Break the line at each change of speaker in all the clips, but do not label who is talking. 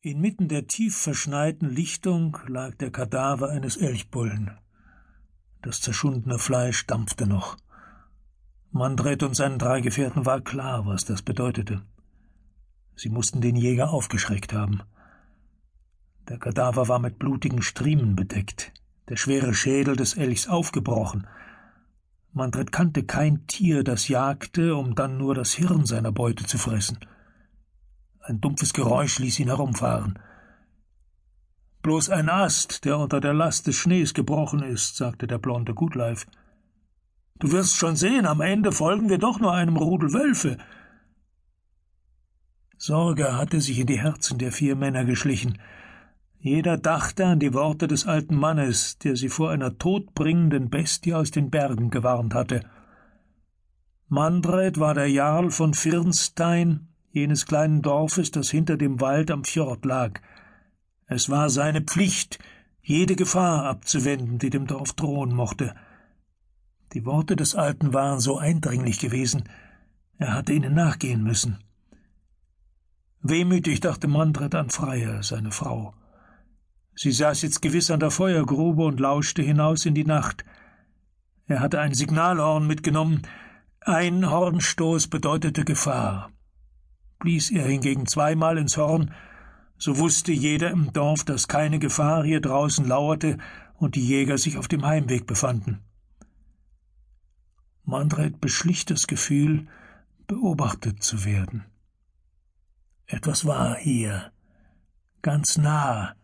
Inmitten der tief verschneiten Lichtung lag der Kadaver eines Elchbullen. Das zerschundene Fleisch dampfte noch. Mandret und seinen drei Gefährten war klar, was das bedeutete. Sie mussten den Jäger aufgeschreckt haben. Der Kadaver war mit blutigen Striemen bedeckt, der schwere Schädel des Elchs aufgebrochen. Mandret kannte kein Tier, das jagte, um dann nur das Hirn seiner Beute zu fressen. Ein dumpfes Geräusch ließ ihn herumfahren. Bloß ein Ast, der unter der Last des Schnees gebrochen ist, sagte der blonde Gutleif. Du wirst schon sehen, am Ende folgen wir doch nur einem Rudel Wölfe. Sorge hatte sich in die Herzen der vier Männer geschlichen. Jeder dachte an die Worte des alten Mannes, der sie vor einer todbringenden Bestie aus den Bergen gewarnt hatte. Mandred war der Jarl von Firnstein, jenes kleinen Dorfes, das hinter dem Wald am Fjord lag. Es war seine Pflicht, jede Gefahr abzuwenden, die dem Dorf drohen mochte. Die Worte des Alten waren so eindringlich gewesen, er hatte ihnen nachgehen müssen. Wehmütig dachte Mandret an Freya, seine Frau. Sie saß jetzt gewiss an der Feuergrube und lauschte hinaus in die Nacht. Er hatte ein Signalhorn mitgenommen. Ein Hornstoß bedeutete Gefahr. Blies er hingegen zweimal ins Horn, so wusste jeder im Dorf, dass keine Gefahr hier draußen lauerte und die Jäger sich auf dem Heimweg befanden. Mandret beschlich das Gefühl, beobachtet zu werden. Etwas war hier, ganz nah.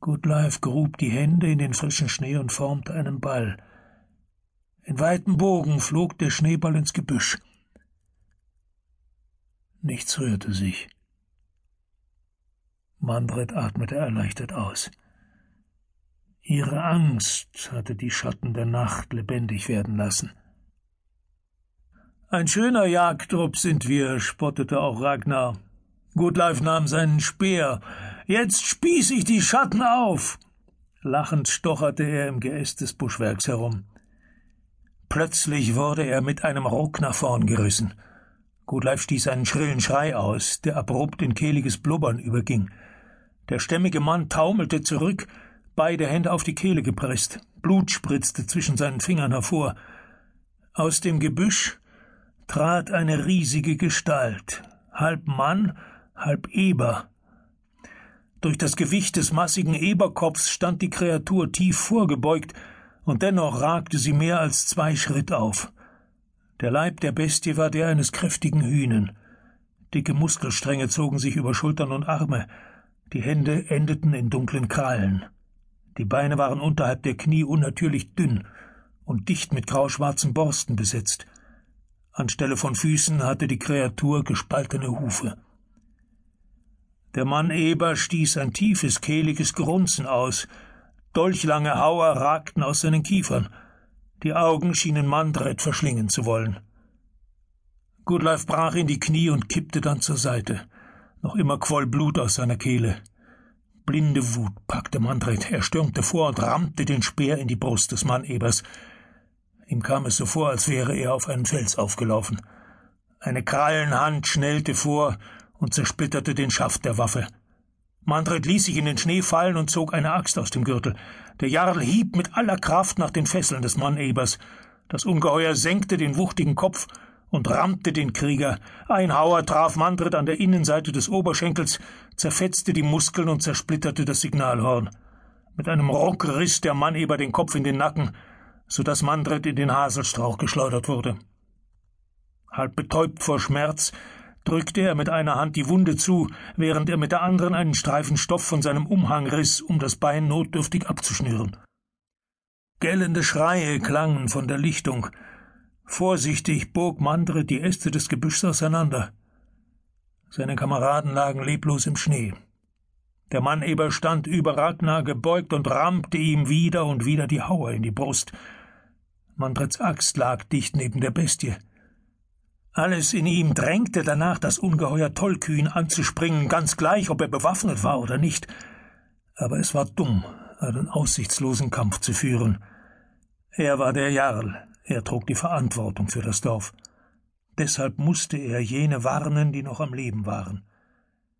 Goodlife grub die Hände in den frischen Schnee und formte einen Ball. In weitem Bogen flog der Schneeball ins Gebüsch. Nichts rührte sich. Mandret atmete erleichtert aus. Ihre Angst hatte die Schatten der Nacht lebendig werden lassen. Ein schöner Jagdtrupp sind wir, spottete auch Ragnar. Gutleif nahm seinen Speer. Jetzt spieß ich die Schatten auf. Lachend stocherte er im Geäst des Buschwerks herum. Plötzlich wurde er mit einem Ruck nach vorn gerissen. Gutleif stieß einen schrillen Schrei aus, der abrupt in kehliges Blubbern überging. Der stämmige Mann taumelte zurück, beide Hände auf die Kehle gepresst. Blut spritzte zwischen seinen Fingern hervor. Aus dem Gebüsch trat eine riesige Gestalt, halb Mann, halb Eber. Durch das Gewicht des massigen Eberkopfs stand die Kreatur tief vorgebeugt, und dennoch ragte sie mehr als zwei Schritt auf. Der Leib der Bestie war der eines kräftigen Hühnen. Dicke Muskelstränge zogen sich über Schultern und Arme, die Hände endeten in dunklen Krallen. Die Beine waren unterhalb der Knie unnatürlich dünn und dicht mit grauschwarzen Borsten besetzt. Anstelle von Füßen hatte die Kreatur gespaltene Hufe. Der Mann Eber stieß ein tiefes, kehliges Grunzen aus. Dolchlange Hauer ragten aus seinen Kiefern. Die Augen schienen Mandret verschlingen zu wollen. Goodlife brach in die Knie und kippte dann zur Seite. Noch immer quoll Blut aus seiner Kehle. Blinde Wut packte Mandret. Er stürmte vor und rammte den Speer in die Brust des Mannebers. Ihm kam es so vor, als wäre er auf einen Fels aufgelaufen. Eine Krallenhand schnellte vor und zersplitterte den Schaft der Waffe. Mandret ließ sich in den Schnee fallen und zog eine Axt aus dem Gürtel. Der Jarl hieb mit aller Kraft nach den Fesseln des Mannebers. Das Ungeheuer senkte den wuchtigen Kopf und rammte den Krieger. Ein Hauer traf Mandret an der Innenseite des Oberschenkels, zerfetzte die Muskeln und zersplitterte das Signalhorn. Mit einem Ruck riss der Manneber den Kopf in den Nacken, so dass Mandret in den Haselstrauch geschleudert wurde. Halb betäubt vor Schmerz drückte er mit einer Hand die Wunde zu, während er mit der anderen einen Streifen Stoff von seinem Umhang riss, um das Bein notdürftig abzuschnüren. Gellende Schreie klangen von der Lichtung. Vorsichtig bog Mandre die Äste des Gebüschs auseinander. Seine Kameraden lagen leblos im Schnee. Der Manneber stand über Ragnar gebeugt und rammte ihm wieder und wieder die Hauer in die Brust. Mandrets Axt lag dicht neben der Bestie. Alles in ihm drängte danach, das Ungeheuer tollkühn anzuspringen, ganz gleich, ob er bewaffnet war oder nicht. Aber es war dumm, einen aussichtslosen Kampf zu führen. Er war der Jarl, er trug die Verantwortung für das Dorf. Deshalb musste er jene warnen, die noch am Leben waren.